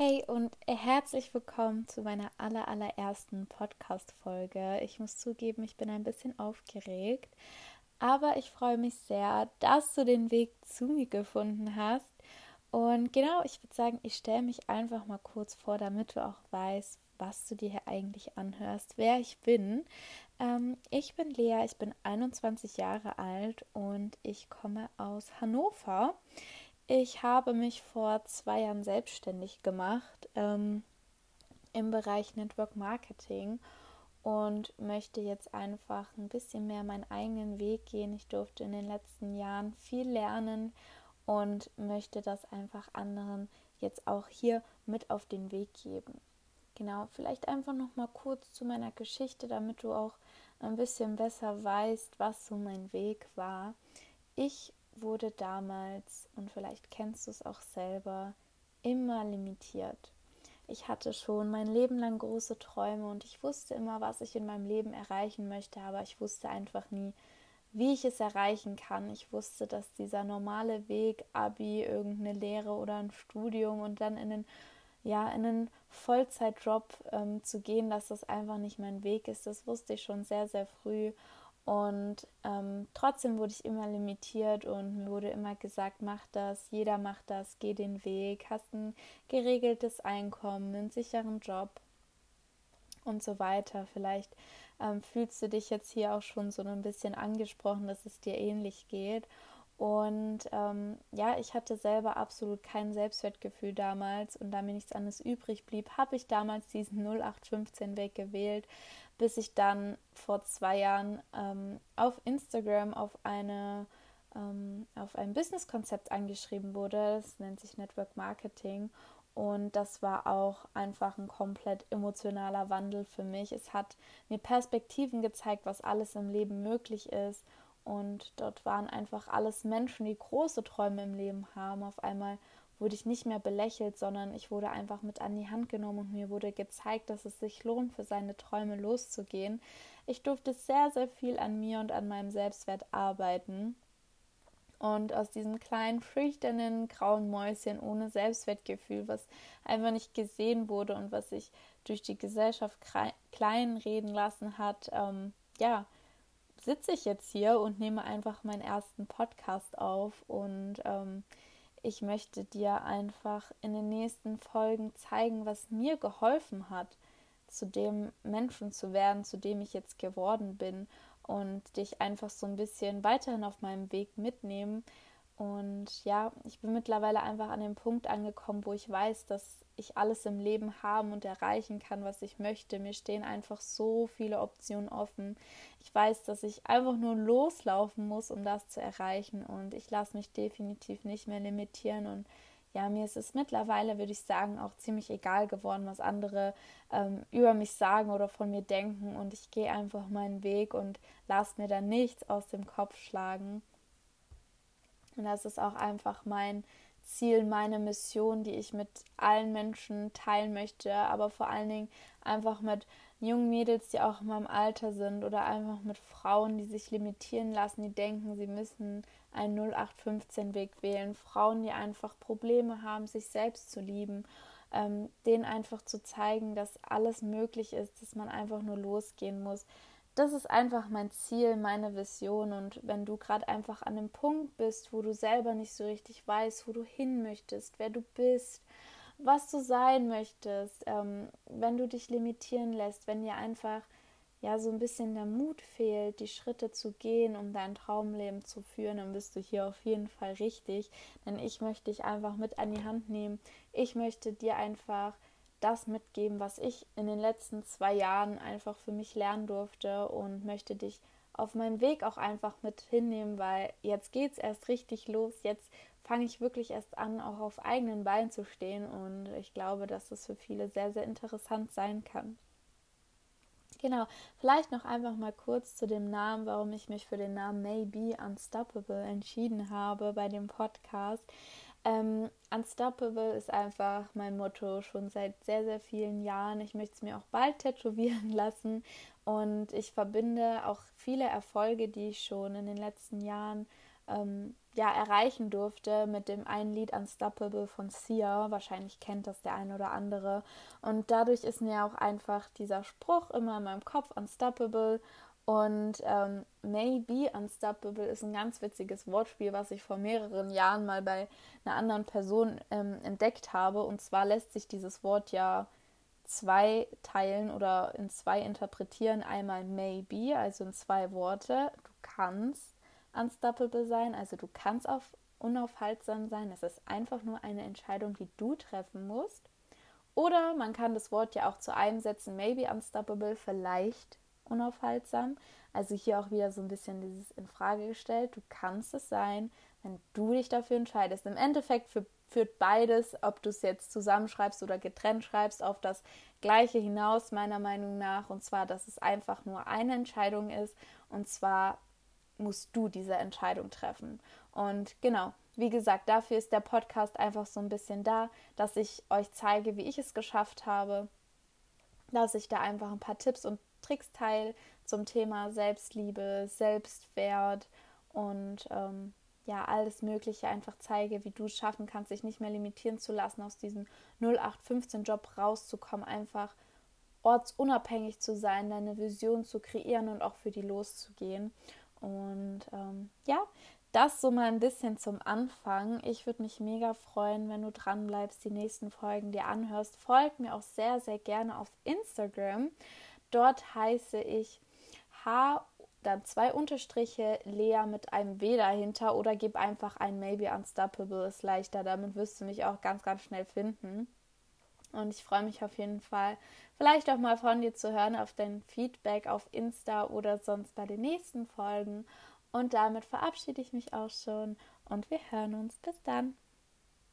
Hey und herzlich willkommen zu meiner aller, allerersten Podcast-Folge. Ich muss zugeben, ich bin ein bisschen aufgeregt, aber ich freue mich sehr, dass du den Weg zu mir gefunden hast. Und genau, ich würde sagen, ich stelle mich einfach mal kurz vor, damit du auch weißt, was du dir hier eigentlich anhörst, wer ich bin. Ähm, ich bin Lea, ich bin 21 Jahre alt und ich komme aus Hannover. Ich habe mich vor zwei Jahren selbstständig gemacht ähm, im Bereich Network Marketing und möchte jetzt einfach ein bisschen mehr meinen eigenen Weg gehen. Ich durfte in den letzten Jahren viel lernen und möchte das einfach anderen jetzt auch hier mit auf den Weg geben. Genau, vielleicht einfach noch mal kurz zu meiner Geschichte, damit du auch ein bisschen besser weißt, was so mein Weg war. Ich wurde damals, und vielleicht kennst du es auch selber, immer limitiert. Ich hatte schon mein Leben lang große Träume und ich wusste immer, was ich in meinem Leben erreichen möchte, aber ich wusste einfach nie, wie ich es erreichen kann. Ich wusste, dass dieser normale Weg, Abi, irgendeine Lehre oder ein Studium und dann in einen, ja, in einen Vollzeitjob ähm, zu gehen, dass das einfach nicht mein Weg ist. Das wusste ich schon sehr, sehr früh. Und ähm, trotzdem wurde ich immer limitiert und mir wurde immer gesagt, mach das, jeder macht das, geh den Weg, hast ein geregeltes Einkommen, einen sicheren Job und so weiter. Vielleicht ähm, fühlst du dich jetzt hier auch schon so ein bisschen angesprochen, dass es dir ähnlich geht. Und ähm, ja, ich hatte selber absolut kein Selbstwertgefühl damals und da mir nichts anderes übrig blieb, habe ich damals diesen 0815 Weg gewählt, bis ich dann vor zwei Jahren ähm, auf Instagram auf eine ähm, auf ein Businesskonzept angeschrieben wurde. Das nennt sich Network Marketing. Und das war auch einfach ein komplett emotionaler Wandel für mich. Es hat mir Perspektiven gezeigt, was alles im Leben möglich ist. Und dort waren einfach alles Menschen, die große Träume im Leben haben. Auf einmal wurde ich nicht mehr belächelt, sondern ich wurde einfach mit an die Hand genommen und mir wurde gezeigt, dass es sich lohnt, für seine Träume loszugehen. Ich durfte sehr, sehr viel an mir und an meinem Selbstwert arbeiten. Und aus diesem kleinen, schüchternen, grauen Mäuschen ohne Selbstwertgefühl, was einfach nicht gesehen wurde und was sich durch die Gesellschaft klein reden lassen hat, ähm, ja, sitze ich jetzt hier und nehme einfach meinen ersten Podcast auf und ähm, ich möchte dir einfach in den nächsten Folgen zeigen, was mir geholfen hat, zu dem Menschen zu werden, zu dem ich jetzt geworden bin und dich einfach so ein bisschen weiterhin auf meinem Weg mitnehmen. Und ja, ich bin mittlerweile einfach an dem Punkt angekommen, wo ich weiß, dass ich alles im Leben haben und erreichen kann, was ich möchte. Mir stehen einfach so viele Optionen offen. Ich weiß, dass ich einfach nur loslaufen muss, um das zu erreichen. Und ich lasse mich definitiv nicht mehr limitieren. Und ja, mir ist es mittlerweile, würde ich sagen, auch ziemlich egal geworden, was andere ähm, über mich sagen oder von mir denken. Und ich gehe einfach meinen Weg und lasse mir dann nichts aus dem Kopf schlagen. Und das ist auch einfach mein Ziel, meine Mission, die ich mit allen Menschen teilen möchte, aber vor allen Dingen einfach mit jungen Mädels, die auch in meinem Alter sind oder einfach mit Frauen, die sich limitieren lassen, die denken, sie müssen einen 0815-Weg wählen. Frauen, die einfach Probleme haben, sich selbst zu lieben, ähm, denen einfach zu zeigen, dass alles möglich ist, dass man einfach nur losgehen muss, das ist einfach mein Ziel, meine Vision. Und wenn du gerade einfach an dem Punkt bist, wo du selber nicht so richtig weißt, wo du hin möchtest, wer du bist, was du sein möchtest, ähm, wenn du dich limitieren lässt, wenn dir einfach ja so ein bisschen der Mut fehlt, die Schritte zu gehen, um dein Traumleben zu führen, dann bist du hier auf jeden Fall richtig. Denn ich möchte dich einfach mit an die Hand nehmen. Ich möchte dir einfach das mitgeben, was ich in den letzten zwei Jahren einfach für mich lernen durfte und möchte dich auf meinem Weg auch einfach mit hinnehmen, weil jetzt geht es erst richtig los. Jetzt fange ich wirklich erst an, auch auf eigenen Beinen zu stehen und ich glaube, dass das für viele sehr, sehr interessant sein kann. Genau, vielleicht noch einfach mal kurz zu dem Namen, warum ich mich für den Namen Maybe Unstoppable entschieden habe bei dem Podcast. Ähm, Unstoppable ist einfach mein Motto schon seit sehr, sehr vielen Jahren. Ich möchte es mir auch bald tätowieren lassen und ich verbinde auch viele Erfolge, die ich schon in den letzten Jahren ähm, ja, erreichen durfte mit dem einen Lied Unstoppable von Sia. Wahrscheinlich kennt das der eine oder andere. Und dadurch ist mir auch einfach dieser Spruch immer in meinem Kopf Unstoppable. Und ähm, Maybe Unstoppable ist ein ganz witziges Wortspiel, was ich vor mehreren Jahren mal bei einer anderen Person ähm, entdeckt habe. Und zwar lässt sich dieses Wort ja zwei teilen oder in zwei interpretieren. Einmal maybe, also in zwei Worte. Du kannst unstoppable sein, also du kannst auf unaufhaltsam sein. Es ist einfach nur eine Entscheidung, die du treffen musst. Oder man kann das Wort ja auch zu einem setzen, maybe unstoppable, vielleicht unaufhaltsam. Also hier auch wieder so ein bisschen dieses in Frage gestellt. Du kannst es sein, wenn du dich dafür entscheidest. Im Endeffekt für, führt beides, ob du es jetzt zusammenschreibst oder getrennt schreibst, auf das Gleiche hinaus, meiner Meinung nach. Und zwar, dass es einfach nur eine Entscheidung ist. Und zwar musst du diese Entscheidung treffen. Und genau, wie gesagt, dafür ist der Podcast einfach so ein bisschen da, dass ich euch zeige, wie ich es geschafft habe, dass ich da einfach ein paar Tipps und Tricks teile zum Thema Selbstliebe, Selbstwert und ähm, ja, alles Mögliche einfach zeige, wie du es schaffen kannst, dich nicht mehr limitieren zu lassen, aus diesem 0815-Job rauszukommen, einfach ortsunabhängig zu sein, deine Vision zu kreieren und auch für die loszugehen. Und ähm, ja, das so mal ein bisschen zum Anfang. Ich würde mich mega freuen, wenn du dran bleibst, die nächsten Folgen dir anhörst. Folg mir auch sehr, sehr gerne auf Instagram. Dort heiße ich H dann zwei Unterstriche Lea mit einem W dahinter oder gib einfach ein Maybe Unstoppable ist leichter. Damit wirst du mich auch ganz, ganz schnell finden. Und ich freue mich auf jeden Fall, vielleicht auch mal von dir zu hören auf dein Feedback auf Insta oder sonst bei den nächsten Folgen. Und damit verabschiede ich mich auch schon und wir hören uns. Bis dann.